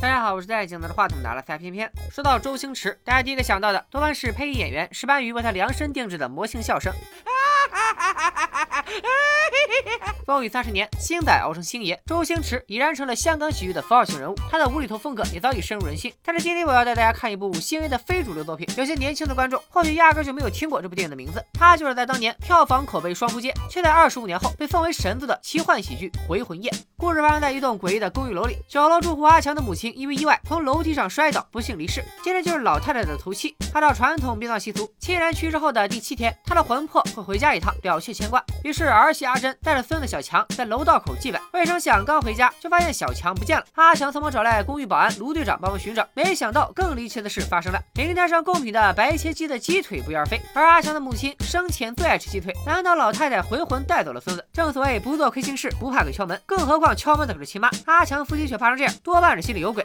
大家好，我是戴镜子的话筒拿了三片片。说到周星驰，大家第一个想到的多半是配音演员石斑鱼为他量身定制的魔性笑声。风雨三十年，星仔熬成星爷，周星驰已然成了香港喜剧的符号性人物，他的无厘头风格也早已深入人心。但是今天我要带大家看一部星爷的非主流作品，有些年轻的观众或许压根就没有听过这部电影的名字。它就是在当年票房口碑双扑街，却在二十五年后被奉为神作的奇幻喜剧《回魂夜》。故事发生在一栋诡异的公寓楼里，九楼住户阿强的母亲因为意外从楼梯上摔倒，不幸离世。接着就是老太太的头七，按照传统殡葬习俗，亲人去世后的第七天，她的魂魄会回家一趟，了却牵挂。于是是儿媳阿珍带着孙子小强在楼道口祭拜，未成想刚回家就发现小强不见了。阿强匆忙找来公寓保安卢队长帮忙寻找，没想到更离奇的事发生了：名单上贡品的白切鸡的鸡腿不翼而飞，而阿强的母亲生前最爱吃鸡腿，难道老太太回魂带走了孙子？正所谓不做亏心事，不怕鬼敲门，更何况敲门的可是亲妈。阿强夫妻却怕成这样，多半是心里有鬼。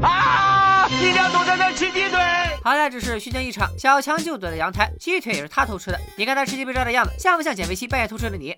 啊！一定要躲在那吃鸡腿。好在只是虚惊一场，小强就躲在阳台，鸡腿也是他偷吃的。你看他吃鸡被抓的样子，像不像减肥期半夜偷吃的你？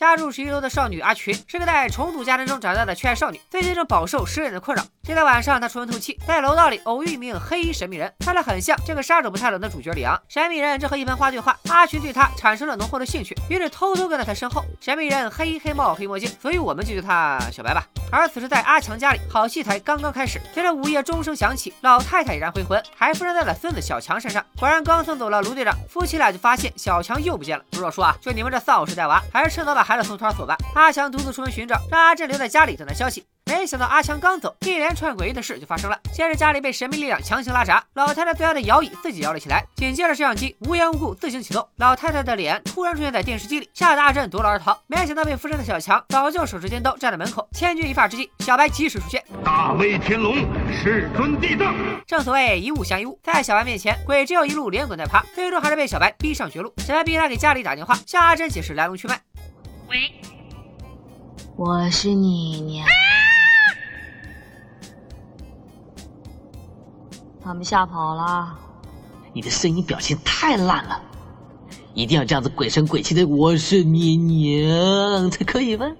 家住十一楼的少女阿群是个在重组家庭中长大的缺爱少女，最近正饱受失恋的困扰。这天晚上，她出门透气，在楼道里偶遇一名黑衣神秘人，看着很像这个杀手不太冷的主角李昂。神秘人正和一盆花对话，阿群对他产生了浓厚的兴趣，于是偷偷跟在他身后。神秘人黑衣黑帽黑墨镜，所以我们就叫他小白吧。而此时在阿强家里，好戏才刚刚开始。随着午夜钟声响起，老太太已然回魂，还附身在了孙子小强身上。果然，刚送走了卢队长，夫妻俩就发现小强又不见了。不是我说啊，就你们这丧偶式带娃，还是趁早把孩子送托儿所吧。阿强独自出门寻找，让阿珍留在家里等待消息。没想到阿强刚走，一连串诡异的事就发生了。先是家里被神秘力量强行拉闸，老太太最爱的摇椅自己摇了起来。紧接着摄像机无缘无故自行启动，老太太的脸突然出现在电视机里，吓得阿珍夺路而逃。没想到被附身的小强早就手持尖刀站在门口，千钧一发之际，小白及时出现。大威天龙，世尊地藏。正所谓一物降一物，在小白面前，鬼只有一路连滚带爬，最终还是被小白逼上绝路。小白逼他给家里打电话，向阿珍解释来龙去脉。喂，我是你娘。他们吓跑了。你的声音表现太烂了，一定要这样子鬼神鬼气的“我是你娘”才可以吗？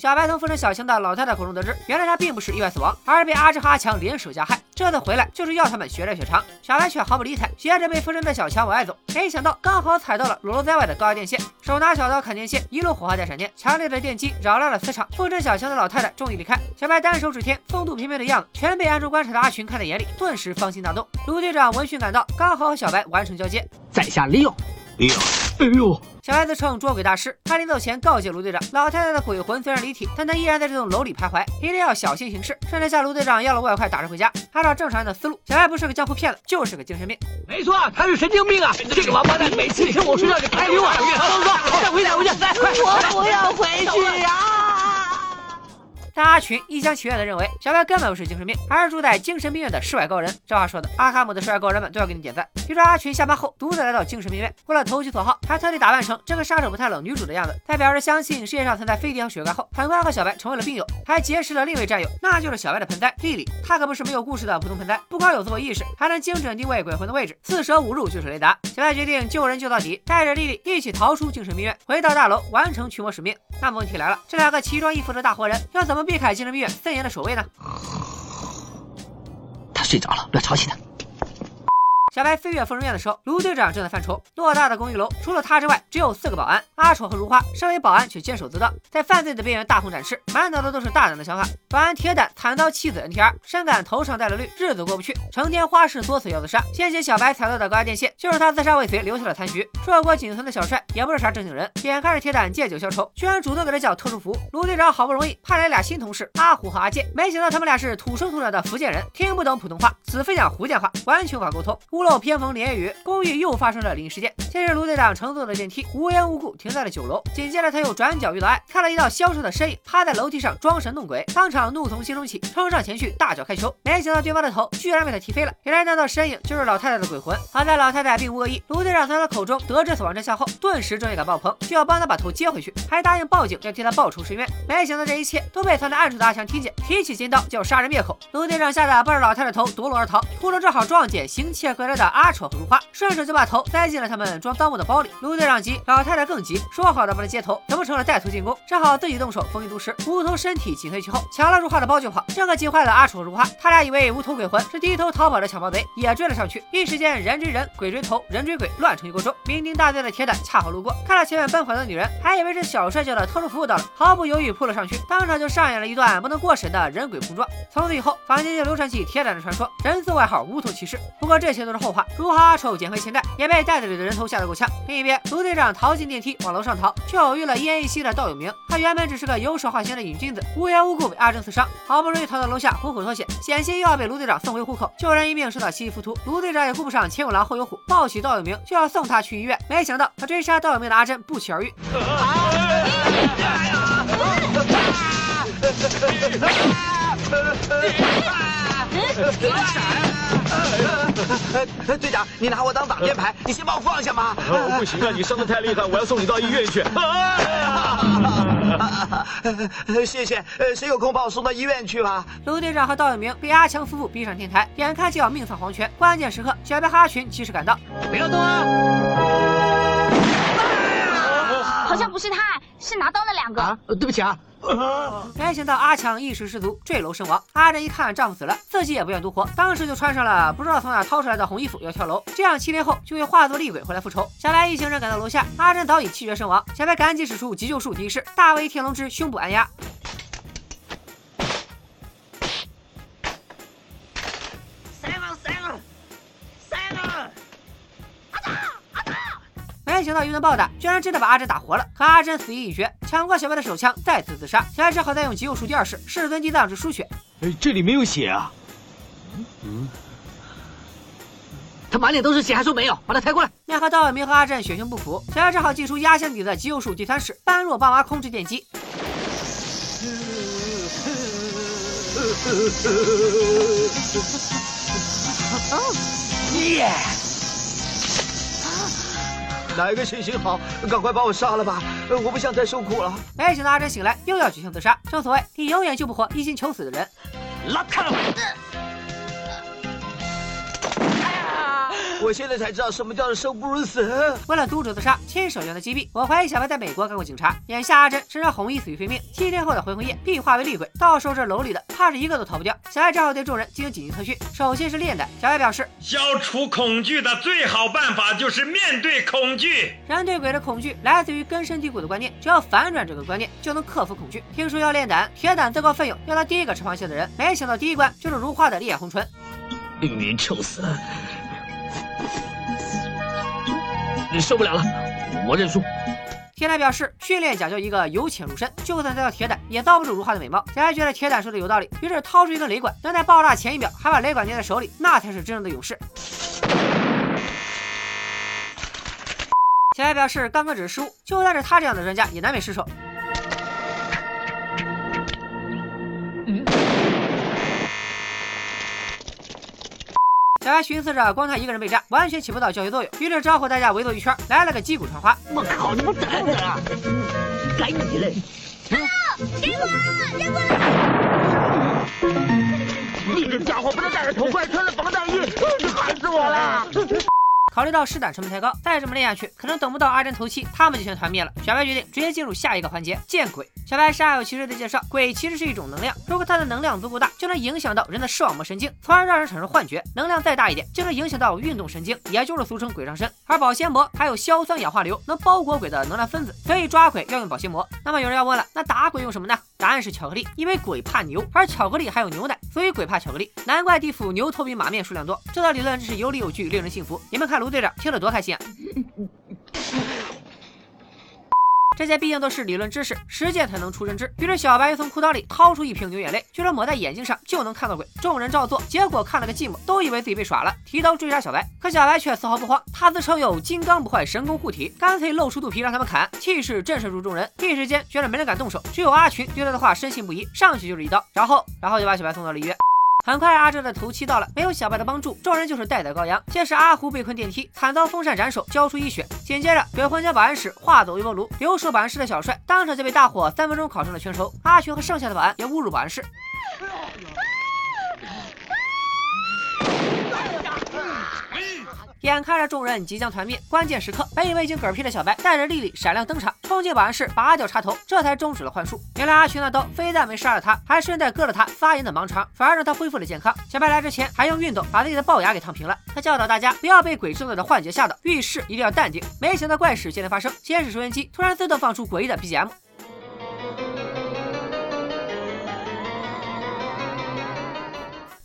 小白从附身小强的老太太口中得知，原来他并不是意外死亡，而是被阿志和阿强联手加害。这次回来就是要他们血债血偿。小白却毫不理睬，接着被附身的小强往外走。没想到刚好踩到了裸露在外的高压电线，手拿小刀砍电线，一路火花带闪电，强烈的电击扰乱了磁场。附身小强的老太太终于离开，小白单手指天，风度翩翩的样子，全被暗中观察的阿群看在眼里，顿时芳心大动。卢队长闻讯赶到，刚好和小白完成交接，在下利用，利用，哎呦！小孩子称捉鬼大师，他临走前告诫卢队长，老太太的鬼魂虽然离体，但她依然在这栋楼里徘徊，一定要小心行事。甚至向卢队长要了外快打车回家。按照正常人的思路，小艾不是个江湖骗子，就是个精神病。没错，他是神经病啊！这个王八蛋每次听我说话就开溜啊！走走，再回家，回去，来，快！我不要回去呀！但阿群一厢情愿地认为小白根本不是精神病，而是住在精神病院的世外高人。这话说的，阿卡姆的世外高人们都要给你点赞。据说阿群下班后独自来到精神病院，为了投其所好，还特地打扮成这个杀手不太冷女主的样子，在表示相信世界上存在飞碟和雪怪后，很快和小白成为了病友，还结识了另一位战友，那就是小白的盆栽丽丽。她可不是没有故事的普通盆栽，不光有自我意识，还能精准定位鬼魂的位置，四舍五入就是雷达。小白决定救人救到底，带着丽丽一起逃出精神病院，回到大楼完成驱魔使命。那么问题来了，这两个奇装异服的大活人要怎么避开精神病院？森严的守卫呢？他睡着了，不要吵醒他。小白飞跃疯人院的时候，卢队长正在犯愁。偌大的公寓楼，除了他之外，只有四个保安。阿丑和如花身为保安却坚守自盗，在犯罪的边缘大红展翅，满脑子都是大胆的想法。保安铁胆惨遭妻子 NTR，深感头上戴了绿，日子过不去，成天花式作死要自杀。先前小白踩到的高压电线，就是他自杀未遂留下的残局。硕果仅存的小帅也不是啥正经人，眼看着铁胆借酒消愁，居然主动给他叫特殊服务。卢队长好不容易派来俩新同事阿虎和阿健，没想到他们俩是土生土长的福建人，听不懂普通话，死非讲福建话，完全无法沟通。屋漏偏逢连夜雨，公寓又发生了灵异事件。先是卢队长乘坐的电梯无缘无故停在了九楼，紧接着他又转角遇到爱，看了一道消瘦的身影趴在楼梯上装神弄鬼，当场怒从心中起，冲上前去大脚开球，没想到对方的头居然被他踢飞了。原来那道身影就是老太太的鬼魂。好在老太太并无恶意，卢队长从她口中得知死亡真相后，顿时正义感爆棚，就要帮他把头接回去，还答应报警要替他报仇伸冤。没想到这一切都被藏在暗处的阿强听见，提起尖刀就要杀人灭口。卢队长吓得抱着老太太头夺路而逃，途中正好撞见行窃归来。的阿丑和如花，顺手就把头塞进了他们装赃物的包里。卢队长急，老太太更急，说好的帮他接头，怎么成了带头进攻？只好自己动手，封印毒石。无头身体紧随其后，抢了如花的包就跑，这可急坏了阿丑和如花。他俩以为无头鬼魂是低头逃跑的抢包贼，也追了上去。一时间人追人，鬼追头，人追鬼，乱成一锅粥。酩酊大醉的铁胆恰好路过，看到前面奔跑的女人，还以为是小帅叫的特殊服务到了，毫不犹豫扑了上去，当场就上演了一段不能过审的人鬼碰撞。从此以后，坊间就流传起铁胆的传说，人送外号无头骑士。不过这些都是后话。如何阿丑捡回钱袋，也被袋子里的人头吓得够呛。另一边，卢队长逃进电梯往楼上逃，却偶遇了奄奄一息的道有明。他原本只是个游手好闲的瘾君子，无缘无故被阿珍刺伤，好不容易逃到楼下虎口脱险，险些又要被卢队长送回虎口。救人一命胜造七级浮屠，卢队长也顾不上前有狼后有虎，抱起道有明就要送他去医院。没想到，他追杀道有明的阿珍不期而遇。队长，你拿我当挡箭牌，你先把我放下嘛。不行啊，你伤的太厉害，我要送你到医院去。谢谢，谁有空把我送到医院去吧？卢队长和道有明被阿强夫妇逼上天台，眼看就要命丧黄泉。关键时刻，小白和阿群及时赶到，不要动啊！好像不是他，是拿刀那两个。啊，对不起啊。没想到阿强一时失足坠楼身亡。阿珍一看丈夫死了，自己也不愿独活，当时就穿上了不知道从哪掏出来的红衣服要跳楼，这样七天后就会化作厉鬼回来复仇。小白一行人赶到楼下，阿珍早已气绝身亡。小白赶紧使出急救术提示，大威天龙之胸部按压。没想到一顿暴打，居然真的把阿珍打活了。可阿珍死意已决，抢过小白的手枪，再次自杀。小白只好再用急救术第二式，世尊地藏之输血。哎，这里没有血啊！嗯，他满脸都是血，还说没有，把他抬过来。奈何道有明和阿珍血性不符，小白只好祭出压箱底的急救术第三式，般若爸妈控制电击。耶！哪一个行行好，赶快把我杀了吧！我不想再受苦了。没想到阿珍醒来又要举枪自杀。正所谓，你永远救不活一心求死的人。拉开了。我现在才知道什么叫做生不如死。为了阻止自杀，亲手将他击毙。我怀疑小白在美国干过警察。眼下阿珍身上红衣死于非命，七天后的回魂夜必化为厉鬼，到时候这楼里的怕是一个都逃不掉。小白只好对众人进行紧急特训，首先是炼胆。小白表示，消除恐惧的最好办法就是面对恐惧。人对鬼的恐惧来自于根深蒂固的观念，只要反转这个观念，就能克服恐惧。听说要练胆，铁胆自告奋勇要当第一个吃螃蟹的人，没想到第一关就是如花的烈红唇。病人臭死！你受不了了，我认输。铁胆表示，训练讲究一个由浅入深，就算再到铁胆，也遭不住如花的美貌。小艾觉得铁胆说的有道理，于是掏出一根雷管，能在爆炸前一秒还把雷管捏在手里，那才是真正的勇士。小白表示，刚刚只是失误，就算是他这样的专家，也难免失手。小白寻思着，光他一个人被炸，完全起不到教学作用，于是招呼大家围坐一圈，来了个击鼓传花。我靠，你们等等啊！该你了！给我，给我！你这家伙不能戴着头盔，穿着防弹衣，害死我了！考虑到试胆成本太高，再这么练下去，可能等不到阿珍头七，他们就全团灭了。小白决定直接进入下一个环节——见鬼。小白煞有其事的介绍，鬼其实是一种能量，如果它的能量足够大，就能影响到人的视网膜神经，从而让人产生幻觉；能量再大一点，就能影响到运动神经，也就是俗称鬼上身。而保鲜膜还有硝酸氧化硫，能包裹鬼的能量分子，所以抓鬼要用保鲜膜。那么有人要问了，那打鬼用什么呢？答案是巧克力，因为鬼怕牛，而巧克力还有牛奶，所以鬼怕巧克力。难怪地府牛头比马面数量多，这套理论真是有理有据，令人信服。你们看卢队长听得多开心啊！这些毕竟都是理论知识，实践才能出真知。于是小白又从裤裆里掏出一瓶牛眼泪，据说抹在眼睛上就能看到鬼。众人照做，结果看了个寂寞，都以为自己被耍了，提刀追杀小白。可小白却丝毫不慌，他自称有金刚不坏神功护体，干脆露出肚皮让他们砍，气势震慑住众人。一时间觉得没人敢动手，只有阿群对他的话深信不疑，上去就是一刀，然后然后就把小白送到了医院。很快，阿哲的头七到了，没有小白的帮助，众人就是待宰羔羊。先是阿胡被困电梯，惨遭风扇斩首，交出一血。紧接着，鬼魂将保安室化作微波炉，留守保安室的小帅当场就被大火三分钟烤成了全熟。阿群和剩下的保安也误入保安室。眼看着众人即将团灭，关键时刻，本以为已经嗝屁的小白带着丽丽闪亮登场，冲进保安室拔掉插头，这才终止了幻术。原来阿群那刀非但没杀了他，还顺带割了他发炎的盲肠，反而让他恢复了健康。小白来之前还用熨斗把自己的龅牙给烫平了。他教导大家不要被鬼制造的幻觉吓到，遇事一定要淡定。没想到怪事接连发生，先是收音机突然自动放出诡异的 BGM。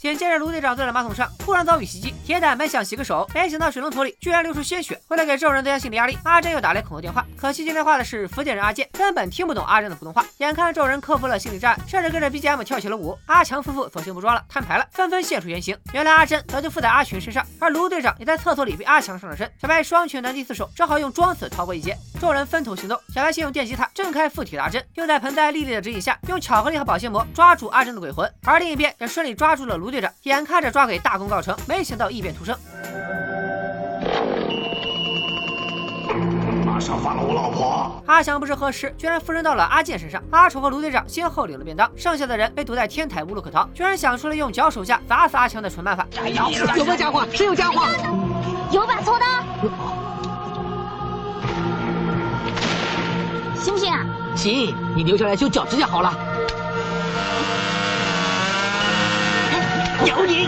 紧接着，卢队长坐在马桶上，突然遭遇袭击。铁胆本想洗个手，没想到水龙头里居然流出鲜血。为了给众人增加心理压力，阿珍又打来恐吓电话。可惜接电话的是福建人阿健，根本听不懂阿珍的普通话。眼看众人克服了心理障碍，甚至跟着 BGM 跳起了舞，阿强夫妇索性不装了，摊牌了，纷纷现出原形。原来阿珍早就附在阿群身上，而卢队长也在厕所里被阿强上了身。小白双拳难敌四手，只好用装死逃过一劫。众人分头行动，小白先用电吉他震开附体的阿珍，又在盆栽丽丽的指引下，用巧克力和保鲜膜抓住阿珍的鬼魂，而另一边也顺利抓住了卢队队长。眼看着。抓鬼大功告成，没想到异变突生。马上放了我老婆！阿强不知何时居然附身到了阿健身上。阿丑和卢队长先后领了便当，剩下的人被堵在天台无路可逃，居然想出了用脚手架砸死阿强的蠢办法。有没有家伙？谁有家伙？有把锉刀，行不行啊？行，你留下来修脚指甲好了。有你！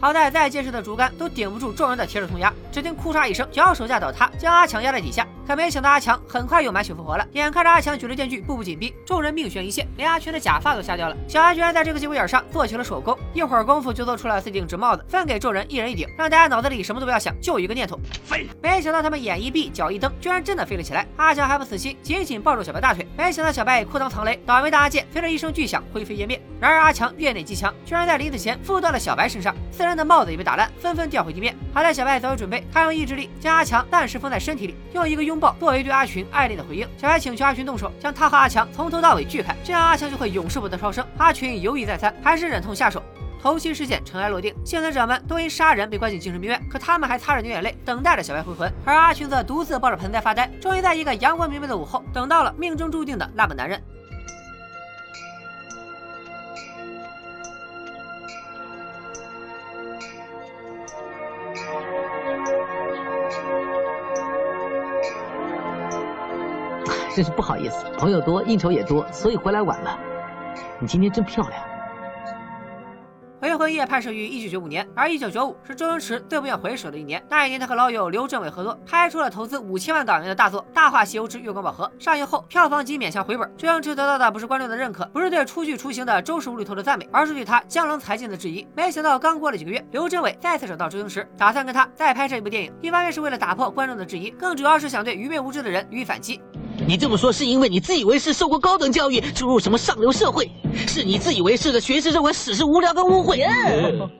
好在再结实的竹竿都顶不住众人的铁齿铜牙，只听哭嚓一声，脚手架倒塌，将阿强压在底下。可没想到阿强很快又满血复活了。眼看着阿强举着电锯步步紧逼，众人命悬一线，连阿全的假发都吓掉了。小安居然在这个节骨眼上做起了手工，一会儿功夫就做出了四顶纸帽子，分给众人一人一顶，让大家脑子里什么都不要想，就一个念头飞。没想到他们眼一闭，脚一蹬，居然真的飞了起来。阿强还不死心，紧紧抱住小白大腿。没想到小白裤裆藏雷，倒霉的阿健随着一声巨响灰飞烟灭。然而阿强院内极强，居然在临死前附到了小白身上，四人的帽子也被打烂。纷纷掉回地面。好在小白早有准备，他用意志力将阿强暂时封在身体里，用一个拥抱作为对阿群爱恋的回应。小白请求阿群动手，将他和阿强从头到尾锯开，这样阿强就会永世不得超生。阿群犹豫再三，还是忍痛下手。头七事件尘埃落定，幸存者们都因杀人被关进精神病院，可他们还擦着牛眼泪等待着小白回魂。而阿群则独自抱着盆栽发呆，终于在一个阳光明媚的午后，等到了命中注定的那个男人。真是不好意思，朋友多，应酬也多，所以回来晚了。你今天真漂亮。《回魂夜》拍摄于一九九五年，而一九九五是周星驰最不愿回首的一年。那一年，他和老友刘镇伟合作，拍出了投资五千万港元的大作《大话西游之月光宝盒》。上映后，票房仅勉强回本。周星驰得到的不是观众的认可，不是对初具雏形的周氏无厘头的赞美，而是对他江郎才尽的质疑。没想到，刚过了几个月，刘镇伟再次找到周星驰，打算跟他再拍摄一部电影。一方面是为了打破观众的质疑，更主要是想对愚昧无知的人予以反击。你这么说是因为你自以为是，受过高等教育，出入什么上流社会？是你自以为是的学识认为史是无聊跟污秽。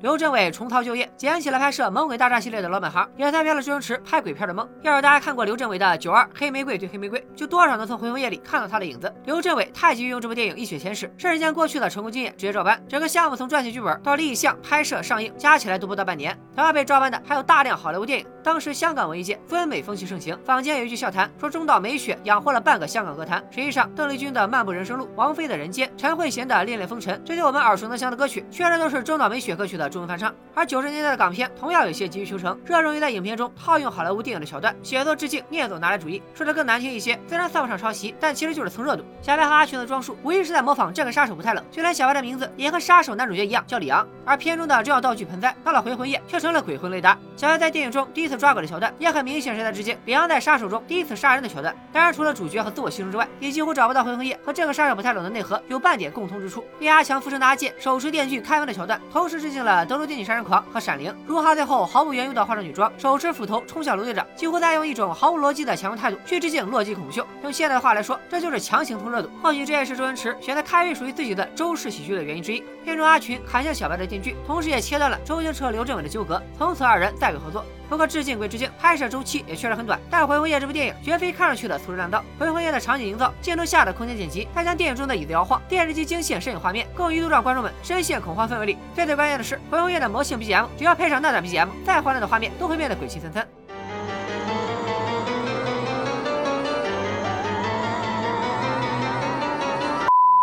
刘镇伟重操旧业，捡起了拍摄《猛鬼大战》系列的老本行，也翻遍了周星驰拍鬼片的梦。要是大家看过刘镇伟的《九二黑玫瑰对黑玫瑰》，就多少能从《回魂夜》里看到他的影子。刘镇伟太急于用这部电影一雪前耻，甚至将过去的成功经验直接照搬。整个项目从撰写剧本到立项、拍摄、上映，加起来都不到半年。同样被照搬的还有大量好莱坞电影。当时香港文艺界分美风气盛行，坊间有一句笑谈，说中岛美雪养活过了半个香港歌坛。实际上，邓丽君的《漫步人生路》，王菲的《人间》，陈慧娴的《恋恋风尘》，这些我们耳熟能详的歌曲，确实都是中岛美雪歌曲的中文翻唱。而九十年代的港片同样有些急于求成，热衷于在影片中套用好莱坞电影的桥段，写作致敬，念作拿来主义。说的更难听一些，虽然算不上抄袭，但其实就是蹭热度。小白和阿群的装束无疑是在模仿这个杀手不太冷，就连小白的名字也和杀手男主角一样，叫李昂。而片中的重要道具盆栽，到了回魂夜却成了鬼魂雷达。小白在电影中第一次抓鬼的桥段，也很明显是在致敬李昂在杀手中第一次杀人的桥段。当然，除了主角和自我牺牲之外，也几乎找不到回魂夜和这个杀手不太冷的内核有半点共通之处。被阿强附身的阿健手持电锯开门的桥段，同时致敬了德州电锯杀人狂和闪灵。如哈最后毫无缘由的化妆女装，手持斧头冲向卢队长，几乎在用一种毫无逻辑的强硬态度去致敬洛基恐怖秀。用现代的话来说，这就是强行蹭热度。或许这也是周星驰选择开辟属于自己的周氏喜剧的原因之一。片中阿群砍下小白的电锯，同时也切断了周星驰和刘镇伟的纠葛，从此二人再未合作。不过致敬归致敬，拍摄周期也确实很短。但《回魂夜》这部电影绝非看上去的粗制滥造，《回魂夜》的场景营造、镜头下的空间剪辑，再将电影中的椅子摇晃、电视机惊现摄影画面，更一度让观众们深陷恐慌氛围里。最最关键的是，《回魂夜》的魔性 BGM，只要配上那段 BGM，再欢乐的画面都会变得鬼气森森。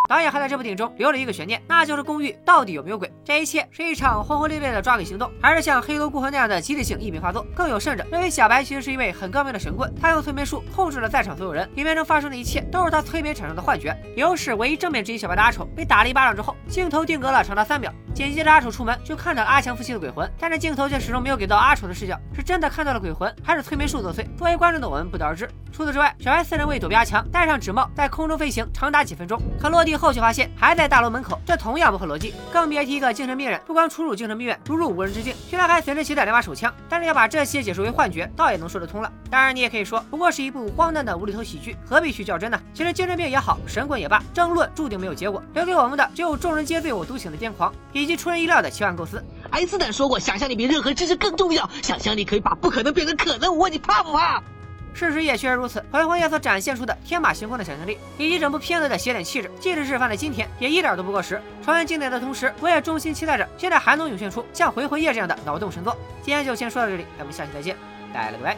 导演还在这部电影中留了一个悬念，那就是公寓到底有没有鬼？这一切是一场轰轰烈烈的抓鬼行动，还是像《黑楼孤魂》那样的集体性异名发作？更有甚者，认为小白其实是一位很高明的神棍，他用催眠术控制了在场所有人，影片中发生的一切都是他催眠产生的幻觉。理由是唯一正面质疑小白的阿丑被打了一巴掌之后，镜头定格了长达三秒，紧接着阿丑出门就看到了阿强夫妻的鬼魂，但是镜头却始终没有给到阿丑的视角，是真的看到了鬼魂，还是催眠术作祟？作为观众的我们不得而知。除此之外，小白四人为躲避阿强，戴上纸帽，在空中飞行长达几分钟，可落地后却发现还在大楼门口，这同样不合逻辑。更别提一个精神病人，不光出入精神病院，如入无人之境，居然还随身携带两把手枪。但是要把这些解释为幻觉，倒也能说得通了。当然，你也可以说，不过是一部荒诞的无厘头喜剧，何必去较真呢？其实精神病也好，神棍也罢，争论注定没有结果，留给我们的只有众人皆醉我独醒的癫狂，以及出人意料的奇幻构思。爱因斯坦说过，想象力比任何知识更重要，想象力可以把不可能变成可能。我问你怕不怕？事实也确实如此，回魂夜所展现出的天马行空的想象力，以及整部片子的写点气质，即使是放在今天，也一点都不过时。重温经典的同时，我也衷心期待着现在还能涌现出像回魂夜这样的脑洞神作。今天就先说到这里，咱们下期再见，拜了个拜。